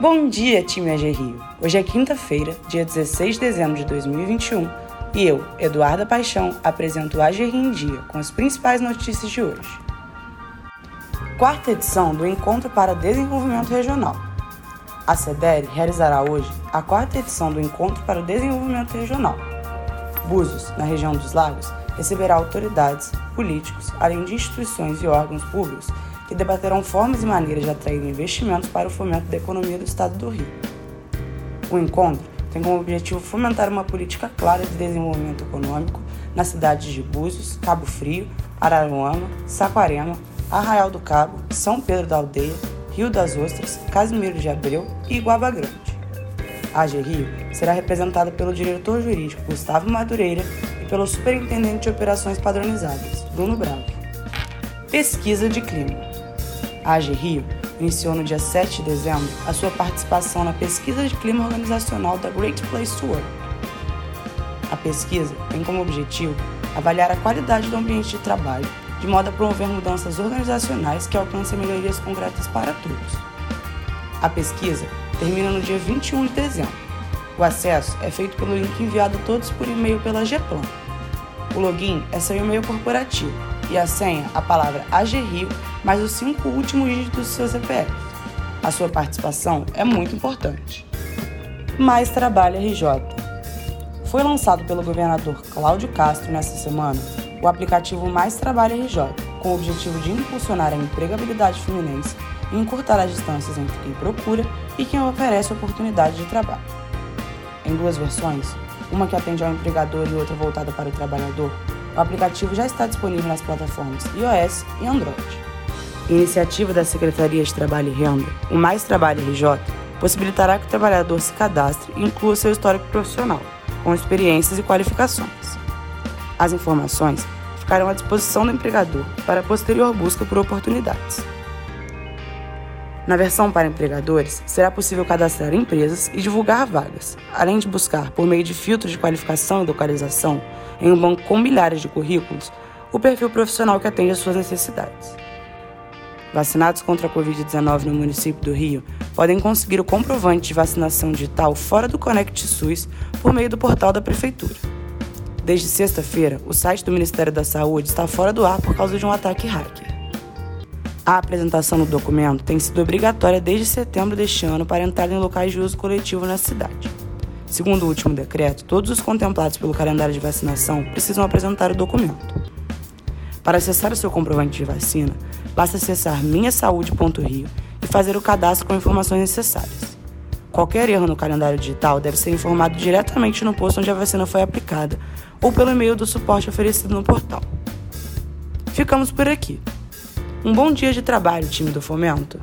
Bom dia, time AG Rio! Hoje é quinta-feira, dia 16 de dezembro de 2021, e eu, Eduarda Paixão, apresento o AG Rio em Dia com as principais notícias de hoje. Quarta edição do Encontro para Desenvolvimento Regional. A CEDER realizará hoje a quarta edição do Encontro para o Desenvolvimento Regional. Búzios, na região dos Lagos, receberá autoridades, políticos, além de instituições e órgãos públicos que debaterão formas e maneiras de atrair investimentos para o fomento da economia do Estado do Rio. O encontro tem como objetivo fomentar uma política clara de desenvolvimento econômico nas cidades de Búzios, Cabo Frio, Araruama, Saquarema, Arraial do Cabo, São Pedro da Aldeia, Rio das Ostras, Casimiro de Abreu e Iguaba Grande. A AG Rio será representada pelo diretor jurídico Gustavo Madureira pelo superintendente de operações padronizadas, Bruno Bravo. Pesquisa de clima. A AG Rio iniciou no dia 7 de dezembro a sua participação na pesquisa de clima organizacional da Great Place to Work. A pesquisa tem como objetivo avaliar a qualidade do ambiente de trabalho, de modo a promover mudanças organizacionais que alcancem melhorias concretas para todos. A pesquisa termina no dia 21 de dezembro. O acesso é feito pelo link enviado a todos por e-mail pela GPlan. O login é seu e-mail corporativo e a senha a palavra AGRIO mais os cinco últimos dígitos do seu CPF. A sua participação é muito importante. Mais Trabalho RJ. Foi lançado pelo governador Cláudio Castro nesta semana o aplicativo Mais Trabalho RJ, com o objetivo de impulsionar a empregabilidade fluminense e encurtar as distâncias entre quem procura e quem oferece oportunidade de trabalho. Em duas versões, uma que atende ao empregador e outra voltada para o trabalhador, o aplicativo já está disponível nas plataformas iOS e Android. Iniciativa da Secretaria de Trabalho e Renda, o Mais Trabalho RJ possibilitará que o trabalhador se cadastre e inclua seu histórico profissional, com experiências e qualificações. As informações ficarão à disposição do empregador para posterior busca por oportunidades. Na versão para empregadores, será possível cadastrar empresas e divulgar vagas, além de buscar, por meio de filtros de qualificação e localização, em um banco com milhares de currículos, o perfil profissional que atende às suas necessidades. Vacinados contra a Covid-19 no município do Rio podem conseguir o comprovante de vacinação digital fora do Conect SUS por meio do portal da Prefeitura. Desde sexta-feira, o site do Ministério da Saúde está fora do ar por causa de um ataque hacker. A apresentação do documento tem sido obrigatória desde setembro deste ano para entrar em locais de uso coletivo na cidade. Segundo o último decreto, todos os contemplados pelo calendário de vacinação precisam apresentar o documento. Para acessar o seu comprovante de vacina, basta acessar minhasaude.rio e fazer o cadastro com informações necessárias. Qualquer erro no calendário digital deve ser informado diretamente no posto onde a vacina foi aplicada ou pelo e-mail do suporte oferecido no portal. Ficamos por aqui. Um bom dia de trabalho, time do Fomento!